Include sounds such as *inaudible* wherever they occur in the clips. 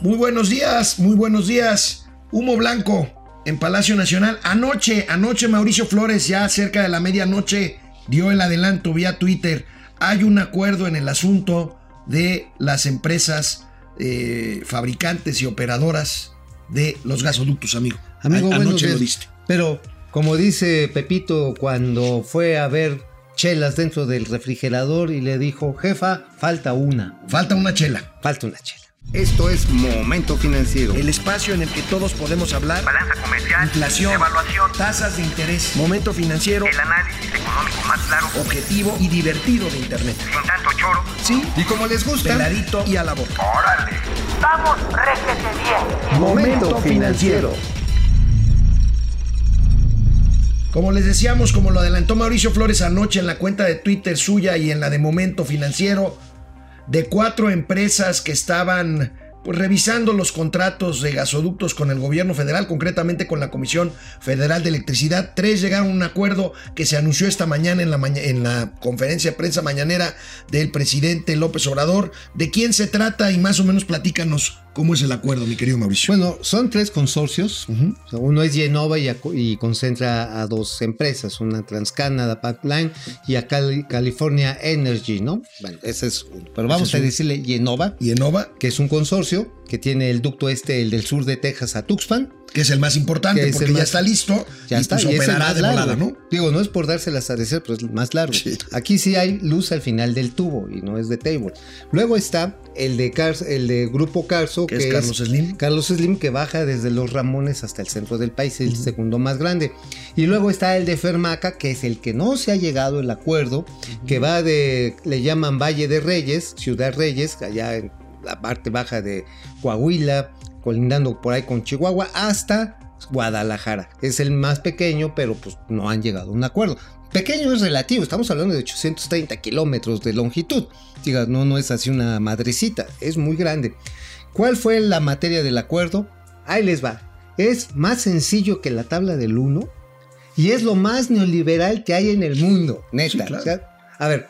Muy buenos días, muy buenos días. Humo blanco en Palacio Nacional. Anoche, anoche Mauricio Flores, ya cerca de la medianoche, dio el adelanto vía Twitter. Hay un acuerdo en el asunto de las empresas eh, fabricantes y operadoras de los gasoductos, amigo. Amigo, anoche lo diste. Pero, como dice Pepito cuando fue a ver chelas dentro del refrigerador y le dijo, jefa, falta una. Falta una chela. Falta una chela. Esto es Momento Financiero. El espacio en el que todos podemos hablar. Balanza comercial. Inflación. Evaluación. Tasas de interés. Momento financiero. El análisis económico más claro. Objetivo y divertido de Internet. Sin tanto choro. Sí. Y como les gusta, Peladito y a la boca. ¡Órale! ¡Vamos, réjete bien! Momento Financiero. Como les decíamos, como lo adelantó Mauricio Flores anoche en la cuenta de Twitter suya y en la de Momento Financiero, de cuatro empresas que estaban pues, revisando los contratos de gasoductos con el gobierno federal, concretamente con la Comisión Federal de Electricidad, tres llegaron a un acuerdo que se anunció esta mañana en la, en la conferencia de prensa mañanera del presidente López Obrador. ¿De quién se trata? Y más o menos platícanos cómo es el acuerdo, mi querido Mauricio. Bueno, son tres consorcios. O sea, uno es Genova y, concentra a dos empresas, una TransCanada Pipeline y a Cali- California Energy, ¿no? Bueno, ese es uno. Pero vamos es a decirle Genova, Y Enova, que es un consorcio que tiene el ducto este, el del sur de Texas a Tuxpan. que es el más importante porque ya más- está listo Ya y está, pues y operará de volada, ¿no? Digo, no es por dárselas a decir, pero es más largo. Sí. Aquí sí hay luz al final del tubo y no es de table. Luego está el de, Cars- el de Grupo Carso, Que es Carlos Slim. Carlos Slim, que baja desde Los Ramones hasta el centro del país, el segundo más grande. Y luego está el de Fermaca, que es el que no se ha llegado el acuerdo, que va de, le llaman Valle de Reyes, Ciudad Reyes, allá en la parte baja de Coahuila, colindando por ahí con Chihuahua, hasta Guadalajara. Es el más pequeño, pero pues no han llegado a un acuerdo. Pequeño es relativo, estamos hablando de 830 kilómetros de longitud. Diga, no, no es así una madrecita, es muy grande. ¿Cuál fue la materia del acuerdo? Ahí les va. Es más sencillo que la tabla del 1 y es lo más neoliberal que hay en el mundo, neta. Sí, claro. O sea, a ver,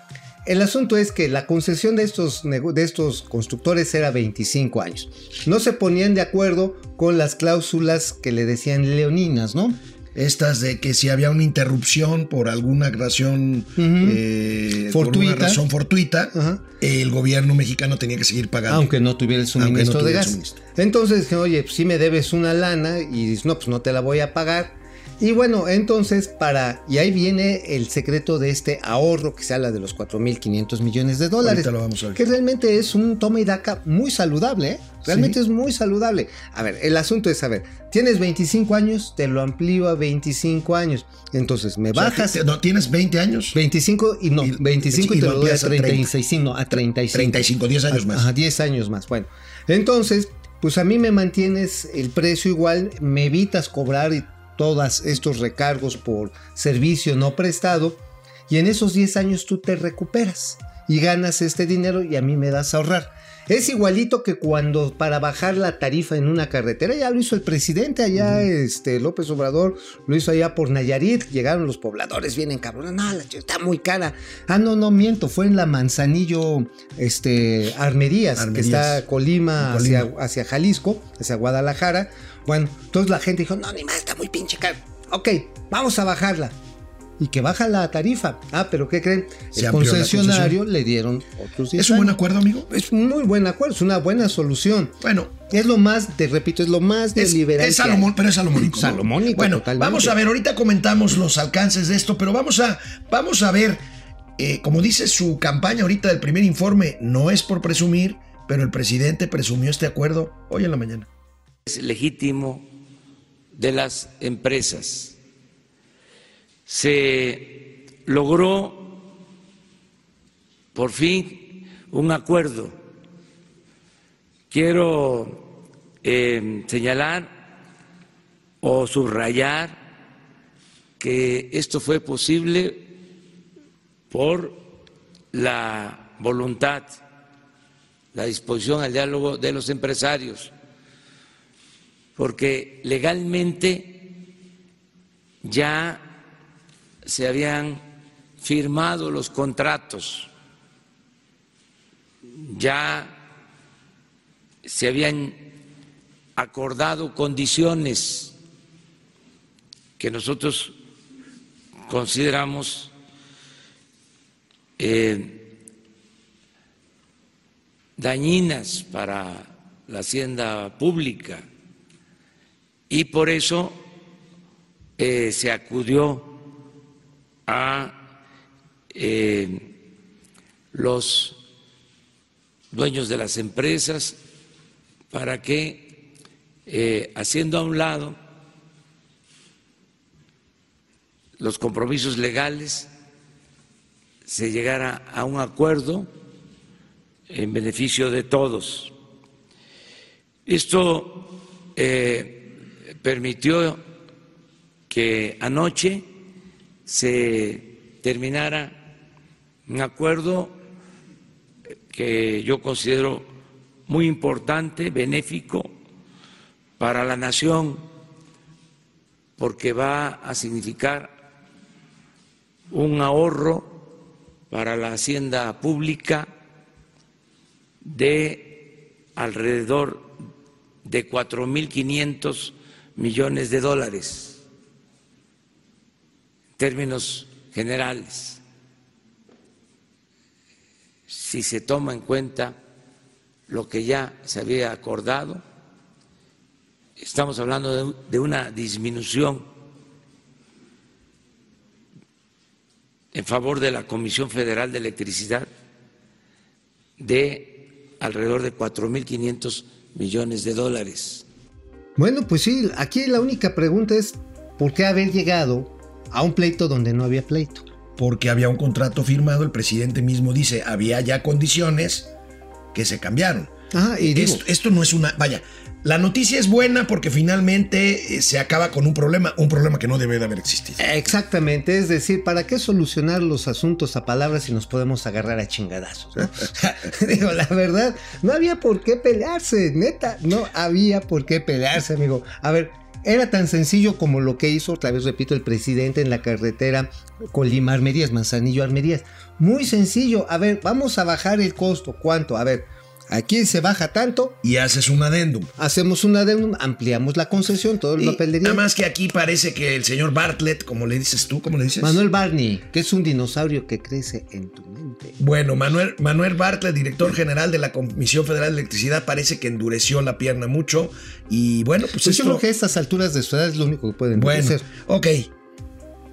el asunto es que la concesión de estos, de estos constructores era 25 años. No se ponían de acuerdo con las cláusulas que le decían leoninas, ¿no? Estas de que si había una interrupción por alguna razón eh, por Fortuita. una razón fortuita, el gobierno mexicano tenía que seguir pagando. Aunque no tuviera el no suministro de gas. Entonces oye, si me debes una lana y dices, no, pues no te la voy a pagar. Y bueno, entonces para, y ahí viene el secreto de este ahorro que se habla de los 4.500 millones de dólares. Lo vamos a ver. Que realmente es un toma y daca muy saludable, ¿eh? Realmente Sí. es muy saludable. A ver, el asunto es, a ver, tienes 25 años, te lo amplío a 25 años. Entonces me O sea, bajas te- no, ¿Tienes 20 años? 25 y no, Y- 25 y, y te lo doy a amplías a 30. 36, sí, no, a 35. 35, 10 años A- más. Ajá, 10 años más. Bueno, entonces, pues a mí me mantienes el precio igual, me evitas cobrar y todos estos recargos por servicio no prestado y en esos 10 años tú te recuperas y ganas este dinero y a mí me das a ahorrar. Es igualito que cuando para bajar la tarifa en una carretera, ya lo hizo el presidente allá, este López Obrador, lo hizo allá por Nayarit, llegaron los pobladores, vienen cabrones, no, la está muy cara. Ah, no, no miento, fue en la Manzanillo, este, Armerías, que está Colima, En Colima. Hacia, hacia Jalisco, hacia Guadalajara. Bueno, entonces la gente dijo, no, ni más, está muy pinche caro. Ok, vamos a bajarla. Y que baja la tarifa. Ah, pero ¿qué creen? Se el concesionario le dieron otros 10 ¿Es un buen acuerdo, amigo? Es un muy buen acuerdo, es una buena solución. Bueno, Es lo más, te repito, es lo más es, neoliberal. es. Salomón, pero es salomónico. ¿no? Salomónico, Bueno, totalmente. vamos a ver, ahorita comentamos los alcances de esto, pero vamos a, vamos a ver, eh, como dice su campaña ahorita del primer informe, no es por presumir, pero el presidente presumió este acuerdo hoy en la mañana. Es legítimo de las empresas. Se logró por fin un acuerdo. Quiero eh, señalar o subrayar que esto fue posible por la voluntad, la disposición al diálogo de los empresarios porque legalmente ya se habían firmado los contratos, ya se habían acordado condiciones que nosotros consideramos eh, dañinas para la hacienda pública y por eso eh, se acudió a eh, los dueños de las empresas para que, eh, haciendo a un lado los compromisos legales, se llegara a un acuerdo en beneficio de todos. Esto permitió que anoche se terminara un acuerdo que yo considero muy importante, benéfico para la nación, porque va a significar un ahorro para la hacienda pública de alrededor de 4.500 millones de dólares, en términos generales, si se toma en cuenta lo que ya se había acordado, estamos hablando de, una disminución en favor de la Comisión Federal de Electricidad de alrededor de 4.500 millones de dólares. Bueno, pues sí, aquí la única pregunta es, ¿por qué haber llegado a un pleito donde no había pleito? Porque había un contrato firmado, el presidente mismo dice, había ya condiciones que se cambiaron. Ah, y digo, esto, esto no es una, vaya, la noticia es buena porque finalmente eh, se acaba con un problema, un problema que no debe de haber existido. Exactamente, es decir, ¿para qué solucionar los asuntos a palabras si nos podemos agarrar a chingadazos? ¿no? *laughs* *laughs* Digo, la verdad, no había por qué pelearse, neta, no había por qué pelearse, amigo. A ver, era tan sencillo como lo que hizo, otra vez repito, el presidente en la carretera Colima Armerías, Manzanillo Armerías. Muy sencillo, a ver, vamos a bajar el costo, ¿cuánto? A ver, Aquí se baja tanto. Y haces un adendum. Hacemos un adendum, ampliamos la concesión, todo el Y papel de Nada más que aquí parece que el señor Bartlett, como le dices tú, ¿cómo le dices? Manuel Barney, que es un dinosaurio que crece en tu mente. Bueno, Manuel, Manuel Bartlett, director general de la Comisión Federal de Electricidad, parece que endureció la pierna mucho. Y bueno, pues, Pues yo esto. creo que a estas alturas de su edad es lo único que pueden Bueno, hacer. ok.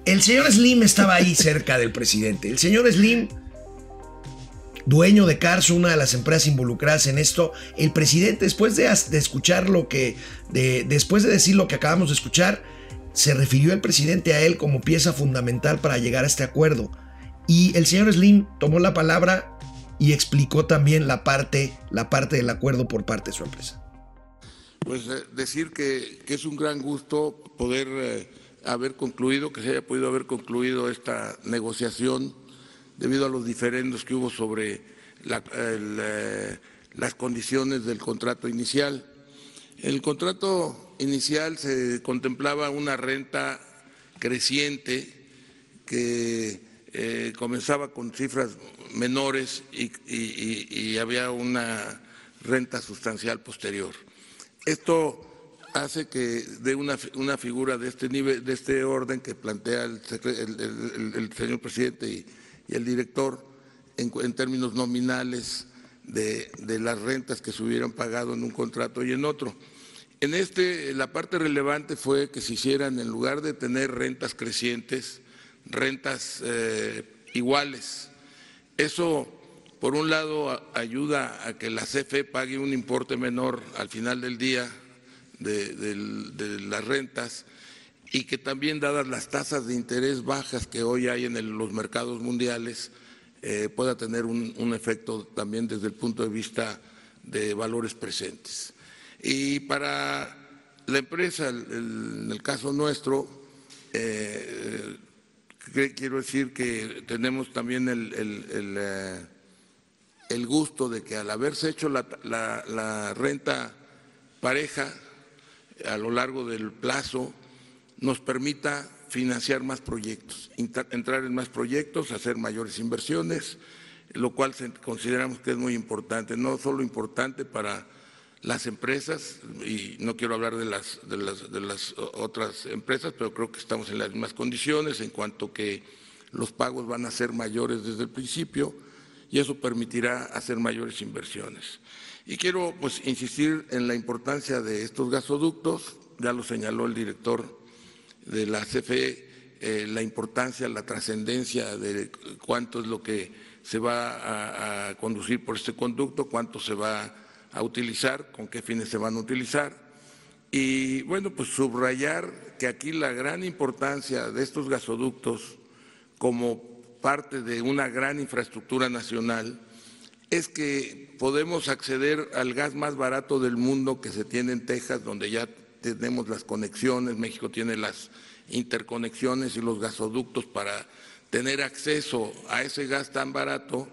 El señor Slim estaba ahí cerca del presidente. El señor Slim, dueño de Carso, una de las empresas involucradas en esto, el presidente, después de, escuchar lo que, de- después de decir lo que acabamos de escuchar, se refirió el presidente a él como pieza fundamental para llegar a este acuerdo. Y el señor Slim tomó la palabra y explicó también la parte, la parte del acuerdo por parte de su empresa. Pues eh, decir que, que es un gran gusto poder eh, haber concluido, que se haya podido haber concluido esta negociación debido a los diferendos que hubo sobre eh, las condiciones del contrato inicial. El contrato inicial se contemplaba una renta creciente que eh, comenzaba con cifras menores y, había una renta sustancial posterior. Esto hace que de una, una figura de este nivel, de este orden que plantea el- el señor presidente y, y el director en, términos nominales de, de las rentas que se hubieran pagado en un contrato y en otro. En este, la parte relevante fue que se hicieran, en lugar de tener rentas crecientes, rentas eh, iguales. Eso, por un lado, ayuda a que la CFE pague un importe menor al final del día de, de las rentas y que también, dadas las tasas de interés bajas que hoy hay en los mercados mundiales, eh, pueda tener un, efecto también desde el punto de vista de valores presentes. Y para la empresa, en el caso nuestro, eh, que- quiero decir que tenemos también el, el- eh, gusto de que al haberse hecho la- la renta pareja a lo largo del plazo, nos permita financiar más proyectos, entrar en más proyectos, hacer mayores inversiones, lo cual consideramos que es muy importante, no solo importante para las empresas, y no quiero hablar de las otras empresas, pero creo que estamos en las mismas condiciones en cuanto que los pagos van a ser mayores desde el principio y eso permitirá hacer mayores inversiones. Y quiero pues insistir en la importancia de estos gasoductos, ya lo señaló el director de la CFE, eh, la importancia, la trascendencia de cuánto es lo que se va a, a conducir por este conducto, cuánto se va a utilizar, con qué fines se van a utilizar. Y bueno, pues subrayar que aquí la gran importancia de estos gasoductos como parte de una gran infraestructura nacional es que podemos acceder al gas más barato del mundo que se tiene en Texas, donde ya tenemos las conexiones, México tiene las interconexiones y los gasoductos para tener acceso a ese gas tan barato,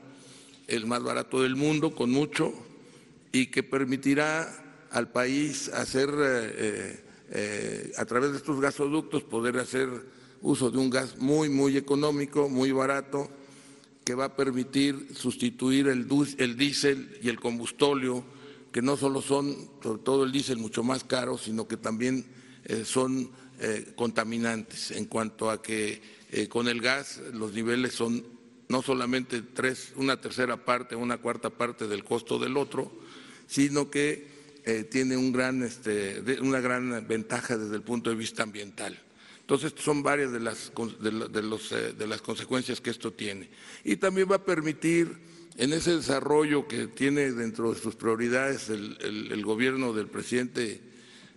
el más barato del mundo, con mucho, y que permitirá al país hacer, eh, eh, a través de estos gasoductos, poder hacer uso de un gas muy, muy económico, muy barato, que va a permitir sustituir el, el diésel y el combustóleo, que no solo son, sobre todo el diésel, mucho más caro, sino que también eh, son eh, contaminantes, en cuanto a que eh, con el gas los niveles son no solamente tres, una tercera parte, una cuarta parte del costo del otro, sino que tiene un gran, este, una gran ventaja desde el punto de vista ambiental. Entonces, son varias de las, de, los, de las consecuencias que esto tiene. Y también va a permitir, en ese desarrollo que tiene dentro de sus prioridades el, gobierno del presidente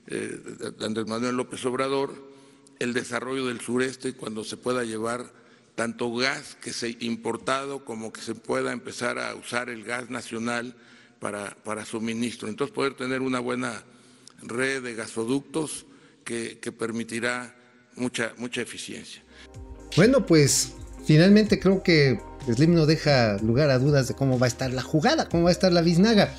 eh, Andrés Manuel López Obrador, el desarrollo del sureste cuando se pueda llevar tanto gas que se importado como que se pueda empezar a usar el gas nacional para, para suministro. Entonces poder tener una buena red de gasoductos que, que permitirá mucha, mucha eficiencia. Bueno, pues finalmente creo que Slim no deja lugar a dudas de cómo va a estar la jugada, cómo va a estar la biznaga.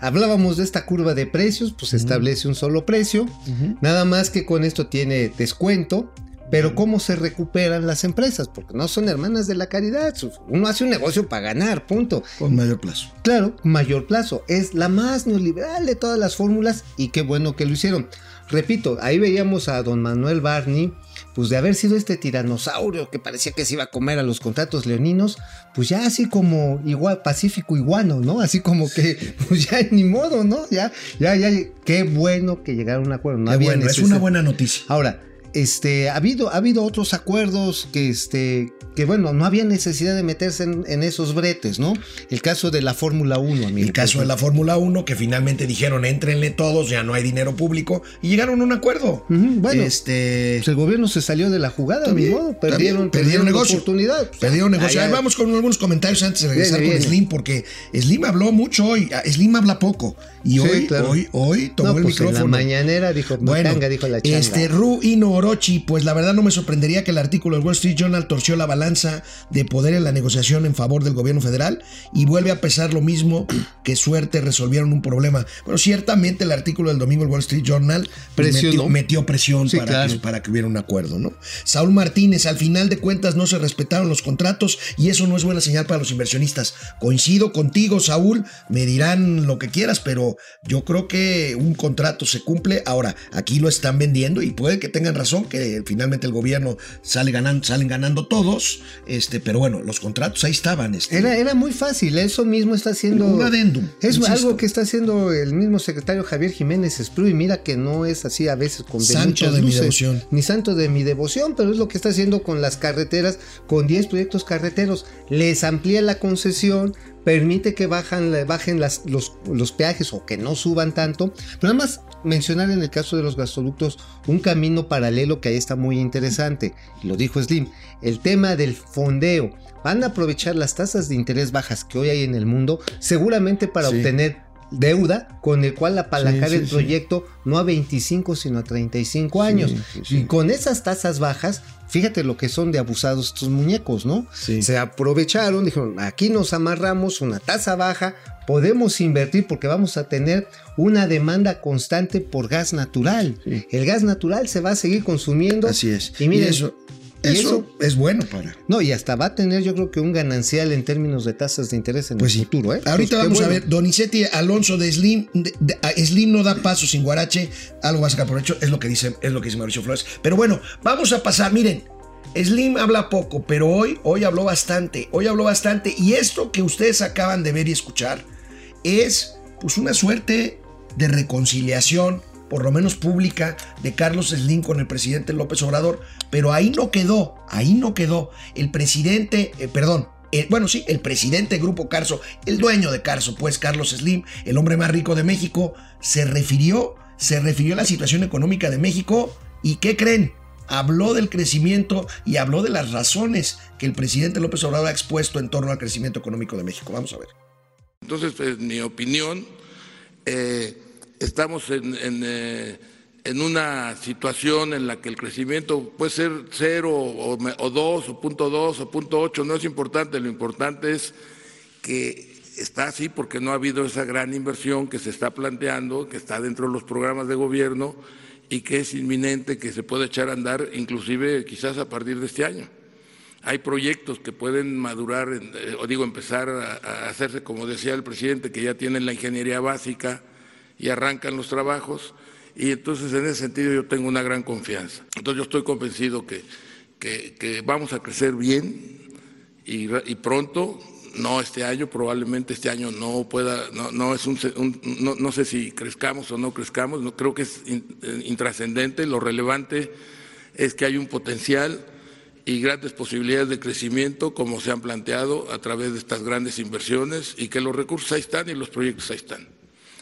Hablábamos de esta curva de precios, pues se establece un solo precio, uh -huh. nada más que con esto tiene descuento, pero ¿cómo se recuperan las empresas? Porque no son hermanas de la caridad. Uno hace un negocio para ganar, punto. Con mayor plazo. Claro, mayor plazo. Es la más neoliberal de todas las fórmulas y qué bueno que lo hicieron. Repito, ahí veíamos a don Manuel Barney, pues de haber sido este tiranosaurio que parecía que se iba a comer a los contratos leoninos, pues ya así como igual pacífico iguano, ¿no? Así como que, pues ya ni modo, ¿no? Ya, ya, ya, qué bueno que llegaron a un acuerdo. No había bueno, es una buena noticia. Ahora, este, ha habido, ha habido otros acuerdos que, este, que bueno, no había necesidad de meterse en, en esos bretes, ¿no? El caso de la Fórmula 1, amigo. El caso de la Fórmula 1, que finalmente dijeron, entrenle todos, ya no hay dinero público, y llegaron a un acuerdo. Uh -huh, bueno, este... pues el gobierno se salió de la jugada, también, mi modo, perdieron, perdieron, perdieron negocio. oportunidad. Perdieron negocio. Ahí vamos con algunos comentarios antes de regresar viene, con viene. Slim, porque Slim habló mucho hoy, Slim habla poco. Y hoy, claro. hoy, hoy tomó no, el pues micrófono. En la mañanera dijo, bueno, tanga, dijo la changa. Este, Ru Orochi, pues la verdad no me sorprendería que el artículo del Wall Street Journal torció la balanza de poder en la negociación en favor del gobierno federal y vuelve a pesar lo mismo *clears throat* que suerte resolvieron un problema. Bueno, ciertamente el artículo del domingo del Wall Street Journal metió, metió, presión sí, para, claro. que, para que hubiera un acuerdo, ¿no? Saúl Martínez, al final de cuentas no se respetaron los contratos y eso no es buena señal para los inversionistas. Coincido contigo, Saúl, me dirán lo que quieras, pero yo creo que un contrato se cumple. Ahora, aquí lo están vendiendo y puede que tengan razón, que finalmente el gobierno sale ganando, salen ganando todos, este, pero bueno, los contratos ahí estaban. Este. Era, era muy fácil, eso mismo está haciendo. Un adendum. Es insisto. algo que está haciendo el mismo secretario Javier Jiménez Esprú, y mira que no es así a veces con santo de, de luces, mi devoción. Ni santo de mi devoción, pero es lo que está haciendo con las carreteras, con 10 proyectos carreteros. Les amplía la concesión, permite que bajan, bajen las, los, los, peajes o que no suban tanto. Pero nada más mencionar en el caso de los gasoductos un camino paralelo que ahí está muy interesante. Lo dijo Slim. El tema del fondeo. Van a aprovechar las tasas de interés bajas que hoy hay en el mundo, seguramente para sí. obtener deuda con el cual apalancar sí, sí, el proyecto sí. no a 25 sino a 35 años. y con esas tasas bajas fíjate lo que son de abusados estos muñecos no se aprovecharon dijeron aquí nos amarramos una tasa baja podemos invertir porque vamos a tener una demanda constante por gas natural. El gas natural se va a seguir consumiendo así es. y miren y eso Y Eso, es bueno para. No, y hasta va a tener yo creo que un ganancial en términos de tasas de interés en Pues el sí. futuro. ¿eh? Ahorita Pues vamos a ver, Donizetti Alonso de Slim, de- de- a Slim no da paso sin Guarache, algo va a sacar provecho, es lo que dice, es lo que dice Mauricio Flores. Pero bueno, vamos a pasar, miren, Slim habla poco, pero hoy, hoy habló bastante, hoy habló bastante, y esto que ustedes acaban de ver y escuchar es pues una suerte de reconciliación, por lo menos pública, de Carlos Slim con el presidente López Obrador, pero ahí no quedó, ahí no quedó. El presidente, eh, perdón, bueno, sí, el presidente de Grupo Carso, el dueño de Carso, pues Carlos Slim, el hombre más rico de México, se refirió, se refirió a la situación económica de México y ¿qué creen? Habló del crecimiento y habló de las razones que el presidente López Obrador ha expuesto en torno al crecimiento económico de México. Vamos a ver. Entonces, en mi opinión, eh, estamos en, eh, en una situación en la que el crecimiento puede ser cero o, o dos o punto dos o punto ocho, no es importante, lo importante es que está así porque no ha habido esa gran inversión que se está planteando, que está dentro de los programas de gobierno y que es inminente que se puede echar a andar inclusive quizás a partir de este año. Hay proyectos que pueden madurar, eh, o digo, empezar a hacerse, como decía el presidente, que ya tienen la ingeniería básica y arrancan los trabajos. Y entonces, en ese sentido, yo tengo una gran confianza. Entonces, yo estoy convencido que, que- vamos a crecer bien y, pronto, no este año, probablemente este año no pueda, no, no es un, un- no, no sé si crezcamos o no crezcamos, no creo que es eh, intrascendente, lo relevante es que hay un potencial y grandes posibilidades de crecimiento como se han planteado a través de estas grandes inversiones y que los recursos ahí están y los proyectos ahí están.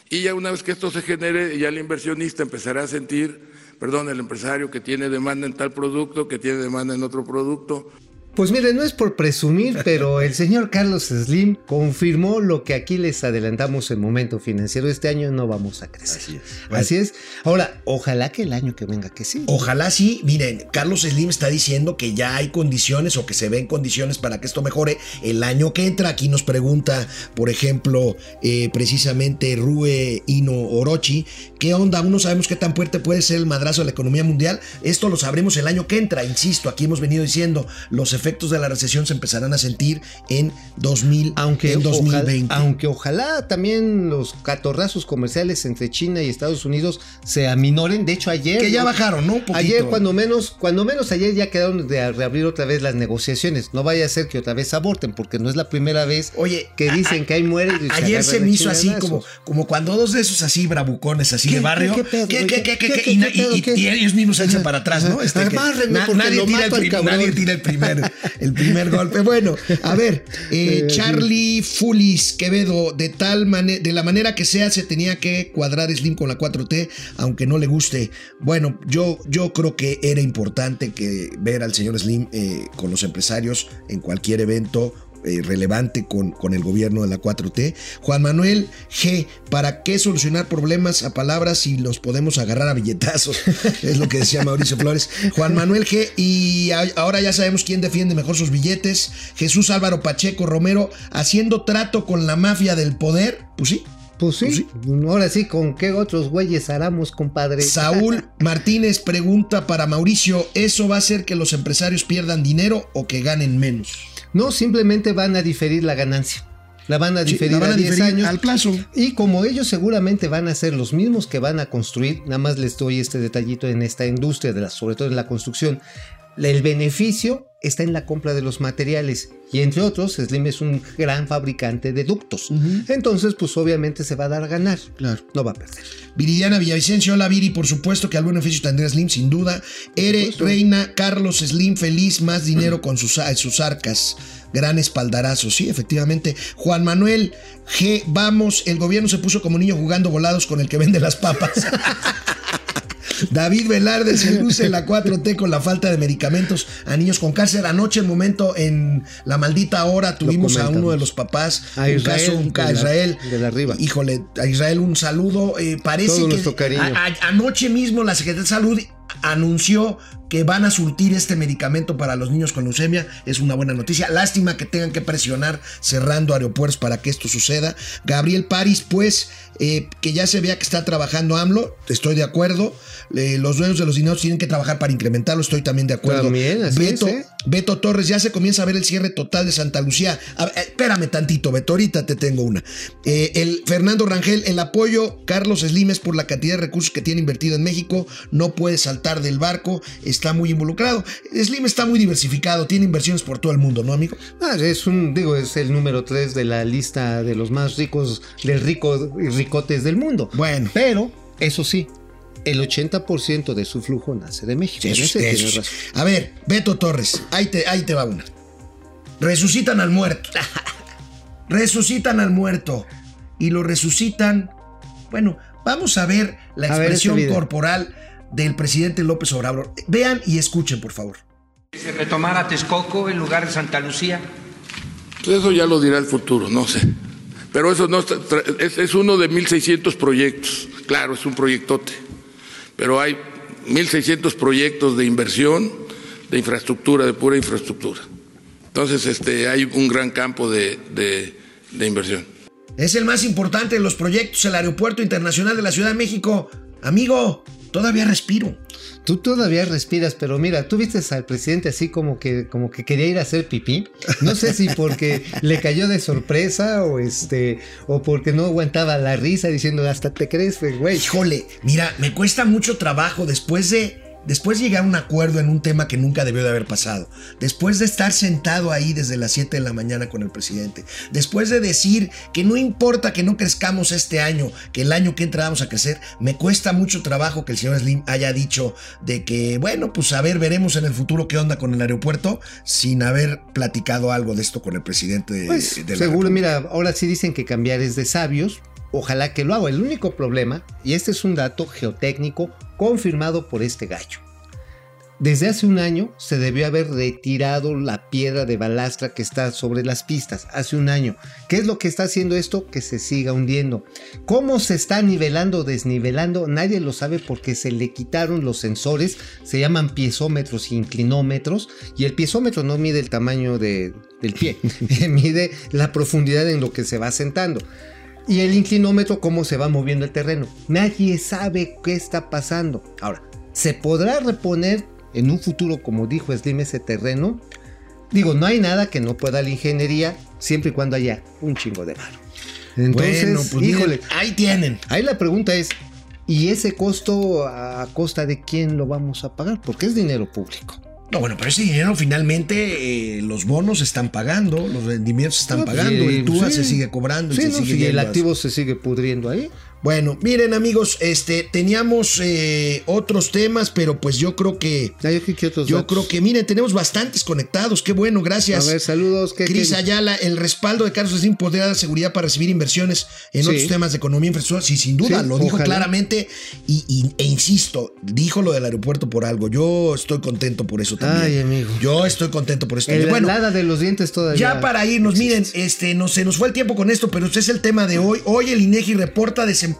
Y ya una vez que esto se genere, ya el inversionista empezará a sentir, perdón, el empresario que tiene demanda en tal producto, que tiene demanda en otro producto, Pues miren, no es por presumir, *laughs* pero el señor Carlos Slim confirmó lo que aquí les adelantamos en Momento Financiero. Este año no vamos a crecer. Así es. Así es. Ahora, ojalá que el año que venga que sí. Ojalá sí, miren, Carlos Slim está diciendo que ya hay condiciones o que se ven condiciones para que esto mejore el año que entra. Aquí nos pregunta, por ejemplo, eh, precisamente Rue Ino Orochi, ¿qué onda? Aún no sabemos qué tan fuerte puede ser el madrazo de la economía mundial. Esto lo sabremos el año que entra, insisto, aquí hemos venido diciendo, los efectos de la recesión se empezarán a sentir en 2000, Aunque, en 2020. Ojalá, aunque ojalá también los catorrazos comerciales entre China y Estados Unidos se aminoren. De hecho, ayer. que ya bajaron, ¿no? Ayer, cuando menos, cuando menos ayer ya quedaron de reabrir otra vez las negociaciones. No vaya a ser que otra vez aborten, porque no es la primera vez Oye, que a- dicen que hay muere. y A- Ayer se me hizo así como, como cuando dos de esos así bravucones así ¿Qué, de barrio. Y, ellos mismos se echan para atrás, ¿no? Este, que nadie, tira el nadie tira el primer, el primer golpe. Bueno, a ver, eh, Charlie Fulis Quevedo, de tal manera, de la manera que sea, se tenía que cuadrar Slim con la 4T, aunque no le guste. Bueno, yo, yo creo que era importante que ver al señor Slim eh, con los empresarios en cualquier evento eh, relevante con, con el gobierno de la 4T. Juan Manuel G, ¿para qué solucionar problemas a palabras si los podemos agarrar a billetazos? *laughs* es lo que decía Mauricio Flores. Juan Manuel G, y a- ahora ya sabemos quién defiende mejor sus billetes. Jesús Álvaro Pacheco Romero, haciendo trato con la mafia del poder. Pues sí. Pues sí, Pues sí. ahora sí, ¿con qué otros güeyes haramos, compadre? Saúl *laughs* Martínez pregunta para Mauricio, ¿eso va a hacer que los empresarios pierdan dinero o que ganen menos? No, simplemente van a diferir la ganancia. La van a diferir van a a 10 diferir años. al plazo. Y como ellos seguramente van a ser los mismos que van a construir, nada más les doy este detallito en esta industria, de la, sobre todo en la construcción, el beneficio está en la compra de los materiales. Y entre otros, Slim es un gran fabricante de ductos. Entonces, pues obviamente se va a dar a ganar. Claro. No va a perder. Viridiana Villavicencio, hola Viri, por supuesto que al beneficio tendría Slim, sin duda. Ere, Reina, Carlos Slim, feliz, más dinero con sus, sus arcas. Gran espaldarazo, sí, efectivamente. Juan Manuel G, vamos, el gobierno se puso como niño jugando volados con el que vende las papas. *laughs* David Velarde se luce la 4T con la falta de medicamentos a niños con cáncer. Anoche, el momento en la maldita hora, tuvimos a uno de los papás, A un Israel, caso, un ca- de la- Israel. de la Riva. Híjole, a Israel un saludo. Eh, parece Todo que a- anoche mismo la Secretaría de Salud anunció que van a surtir este medicamento para los niños con leucemia. Es una buena noticia. Lástima que tengan que presionar cerrando aeropuertos para que esto suceda. Gabriel París, pues, eh, que ya se vea que está trabajando AMLO, estoy de acuerdo. Eh, los dueños de los dineros tienen que trabajar para incrementarlo, estoy también de acuerdo. También, así Beto, es, ¿eh? Beto Torres, ya se comienza a ver el cierre total de Santa Lucía. A ver, espérame tantito, Beto, ahorita te tengo una. El Fernando Rangel, el apoyo Carlos Slimes por la cantidad de recursos que tiene invertido en México, no puede saltar del barco, está muy involucrado. Slim está muy diversificado, tiene inversiones por todo el mundo, ¿no, amigo? Ah, es un, digo, es el número 3 de la lista de los más ricos, del rico y ricotes del mundo. Bueno. Pero, eso sí, el 80% de su flujo nace de México. Eso, eso. razón. A ver, Beto Torres, ahí te, ahí te va una. Resucitan al muerto. *laughs* resucitan al muerto. Y lo resucitan. Bueno, vamos a ver la A expresión corporal del presidente López Obrador. Vean y escuchen, por favor. se retomara Texcoco en lugar de Santa Lucía. Pues eso ya lo dirá el futuro, no sé. Pero eso no está- es uno de 1.600 proyectos. Claro, es un proyectote. Pero hay 1.600 proyectos de inversión, de infraestructura, de pura infraestructura. Entonces, este, hay un gran campo de, de- de inversión. Es el más importante de los proyectos, el Aeropuerto Internacional de la Ciudad de México. Amigo, todavía respiro. Tú todavía respiras, pero mira, tú viste al presidente así como que, como que quería ir a hacer pipí. No sé si porque *laughs* le cayó de sorpresa o este, o porque no aguantaba la risa diciendo hasta te crees, güey. Híjole, mira, me cuesta mucho trabajo después de después de llegar a un acuerdo en un tema que nunca debió de haber pasado, después de estar sentado ahí desde las 7 de la mañana con el presidente, después de decir que no importa que no crezcamos este año, que el año que entra vamos a crecer, me cuesta mucho trabajo que el señor Slim haya dicho de que, bueno, pues a ver, veremos en el futuro qué onda con el aeropuerto, sin haber platicado algo de esto con el presidente de, Pues de la seguro, República. mira, ahora sí dicen que cambiar es de sabios. Ojalá que lo haga. El único problema, y este es un dato geotécnico confirmado por este gallo. Desde hace un año se debió haber retirado la piedra de balastra que está sobre las pistas. Hace un año. ¿Qué es lo que está haciendo esto? Que se siga hundiendo. ¿Cómo se está nivelando o desnivelando? Nadie lo sabe porque se le quitaron los sensores. Se llaman piezómetros e inclinómetros. Y el piezómetro no mide el tamaño de- del pie. *laughs* mide la profundidad en lo que se va sentando. Y el inclinómetro, cómo se va moviendo el terreno. Nadie sabe qué está pasando. Ahora, ¿se podrá reponer en un futuro, como dijo Slim, ese terreno? Digo, no hay nada que no pueda la ingeniería, siempre y cuando haya un chingo de varo. Entonces, bueno, pues miren, híjole, ahí tienen. ahí la pregunta es, ¿y ese costo a costa de quién lo vamos a pagar? Porque es dinero público. No, bueno, pero ese dinero finalmente eh, los bonos se están pagando, los rendimientos se están No, pues, pagando, sí, el TUA sí. se sigue cobrando y se no, sigue si el a- activo se sigue pudriendo ahí. Bueno, miren amigos, este teníamos eh, otros temas, pero pues yo creo que Ah, yo creo que otros yo datos. creo que miren, tenemos bastantes conectados, qué bueno, gracias. A ver, saludos. ¿qué- Cris qué- Ayala, el respaldo de Carlos Slim podría dar seguridad para recibir inversiones en Sí. otros temas de economía e infraestructura. Sí, sin duda, Sí, lo dijo ojalá. claramente y, y- e insisto, dijo lo del aeropuerto por algo. Yo estoy contento por eso también. Ay, amigo. Yo estoy contento por eso El. Bueno, helada de los dientes todavía. ya para irnos, miren, este, no, se nos fue el tiempo con esto, pero este es el tema de hoy. Hoy el INEGI reporta desempleo.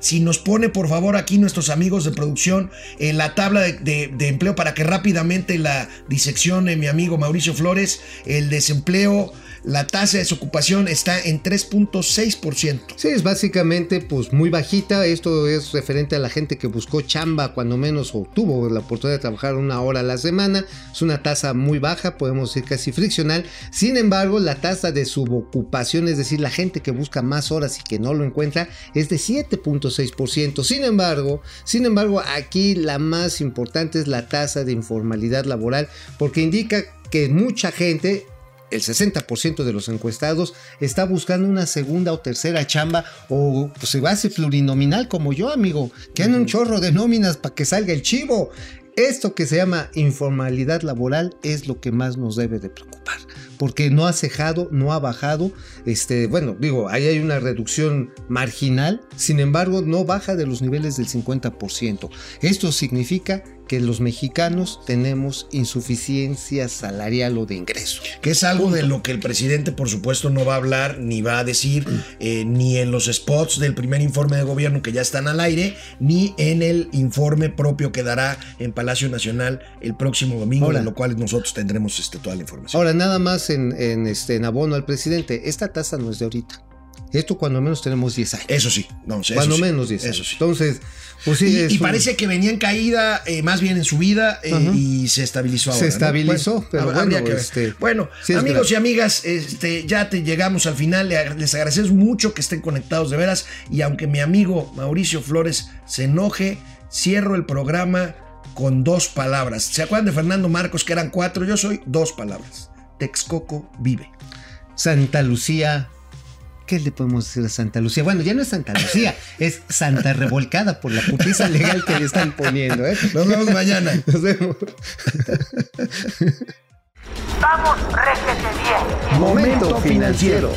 Si nos pone, por favor, aquí nuestros amigos de producción en la tabla de empleo para que rápidamente la diseccione mi amigo Mauricio Flores, el desempleo, la tasa de desocupación está en 3.6%. Sí, es básicamente pues muy bajita. Esto es referente a la gente que buscó chamba cuando menos o tuvo la oportunidad de trabajar una hora a la semana. Es una tasa muy baja, podemos decir casi friccional. Sin embargo, la tasa de subocupación, es decir, la gente que busca más horas y que no lo encuentra, es de 7.6%. Sin embargo, sin embargo, aquí la más importante es la tasa de informalidad laboral, porque indica que mucha gente el 60% de los encuestados está buscando una segunda o tercera chamba o pues, se va a hacer plurinominal como yo, amigo, que anda un chorro de nóminas para que salga el chivo. Esto que se llama informalidad laboral es lo que más nos debe de preocupar. par, porque no ha cejado, no ha bajado. Este, bueno, digo, ahí hay una reducción marginal, sin embargo, no baja de los niveles del 50%. Esto significa que los mexicanos tenemos insuficiencia salarial o de ingreso. Que es algo de lo que el presidente, por supuesto, no va a hablar ni va a decir, eh, ni en los spots del primer informe de gobierno que ya están al aire, ni en el informe propio que dará en Palacio Nacional el próximo domingo, Ahora. en lo cual nosotros tendremos este, toda la información. Ahora, nada más en, en, este, en abono al presidente, esta tasa no es de ahorita. Esto cuando menos tenemos 10 años. Eso sí, no, eso cuando sí, menos 10 años. Eso sí. Entonces, pues sí, y, un- parece que venía en caída, eh, más bien en subida, eh, y se estabilizó ahora. Se ¿no? estabilizó, pero habría bueno, que ver. este, bueno sí es amigos grave. y amigas, este, ya te llegamos al final. Le- Les agradecemos mucho que estén conectados de veras. Y aunque mi amigo Mauricio Flores se enoje, cierro el programa con dos palabras. ¿Se acuerdan de Fernando Marcos que eran cuatro? Yo soy dos palabras. Texcoco vive. Santa Lucía. ¿Qué le podemos decir a Santa Lucía? Bueno, ya no es Santa Lucía, *laughs* es Santa Revolcada por la putiza legal que le están poniendo. ¿eh? Nos vemos mañana. Nos vemos. Vamos, réjete bien. Momento financiero.